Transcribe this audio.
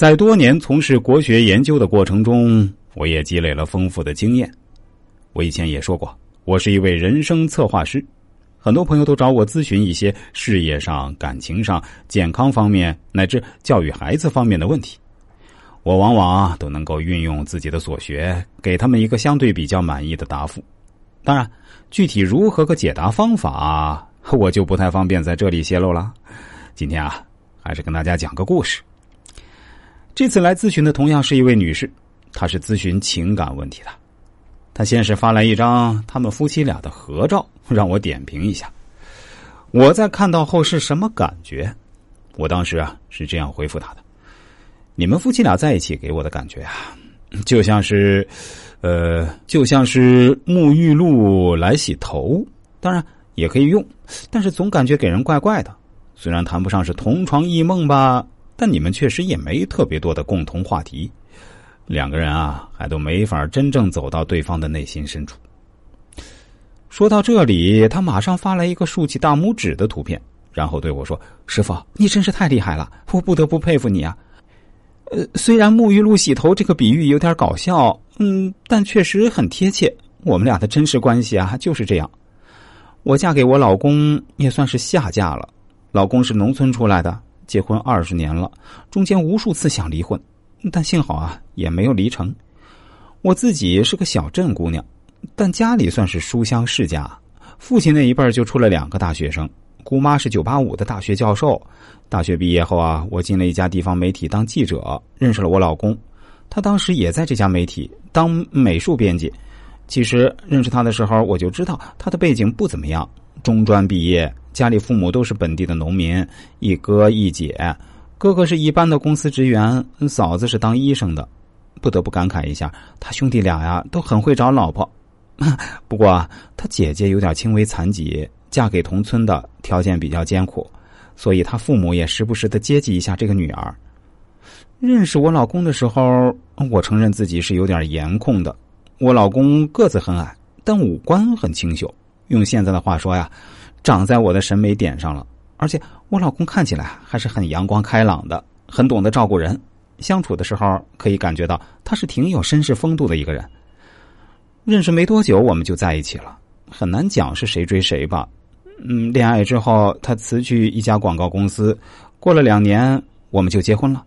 在多年从事国学研究的过程中，我也积累了丰富的经验。我以前也说过，我是一位人生策划师。很多朋友都找我咨询一些事业上、感情上、健康方面乃至教育孩子方面的问题，我往往都能够运用自己的所学，给他们一个相对比较满意的答复。当然，具体如何个解答方法，我就不太方便在这里泄露了。今天啊，还是跟大家讲个故事。这次来咨询的同样是一位女士，她是咨询情感问题的。她先是发来一张他们夫妻俩的合照，让我点评一下。我在看到后是什么感觉？我当时啊是这样回复她的：“你们夫妻俩在一起给我的感觉啊，就像是，呃，就像是沐浴露来洗头，当然也可以用，但是总感觉给人怪怪的。虽然谈不上是同床异梦吧，但你们确实也没特别多的共同话题。”两个人啊，还都没法真正走到对方的内心深处。说到这里，他马上发来一个竖起大拇指的图片，然后对我说：“师傅，你真是太厉害了，我不得不佩服你啊！”呃，虽然沐浴露洗头这个比喻有点搞笑，嗯，但确实很贴切。我们俩的真实关系啊，就是这样。我嫁给我老公也算是下嫁了。老公是农村出来的，结婚二十年了，中间无数次想离婚。但幸好啊，也没有离成。我自己是个小镇姑娘，但家里算是书香世家。父亲那一辈就出了两个大学生，姑妈是九八五的大学教授。大学毕业后啊，我进了一家地方媒体当记者，认识了我老公。他当时也在这家媒体当美术编辑。其实认识他的时候，我就知道他的背景不怎么样，中专毕业，家里父母都是本地的农民，一哥一姐。哥哥是一般的公司职员，嫂子是当医生的。不得不感慨一下，他兄弟俩呀都很会找老婆。不过他姐姐有点轻微残疾，嫁给同村的，条件比较艰苦，所以他父母也时不时的接济一下这个女儿。认识我老公的时候，我承认自己是有点颜控的。我老公个子很矮，但五官很清秀，用现在的话说呀，长在我的审美点上了。而且我老公看起来还是很阳光开朗的，很懂得照顾人。相处的时候可以感觉到他是挺有绅士风度的一个人。认识没多久我们就在一起了，很难讲是谁追谁吧。嗯，恋爱之后他辞去一家广告公司，过了两年我们就结婚了。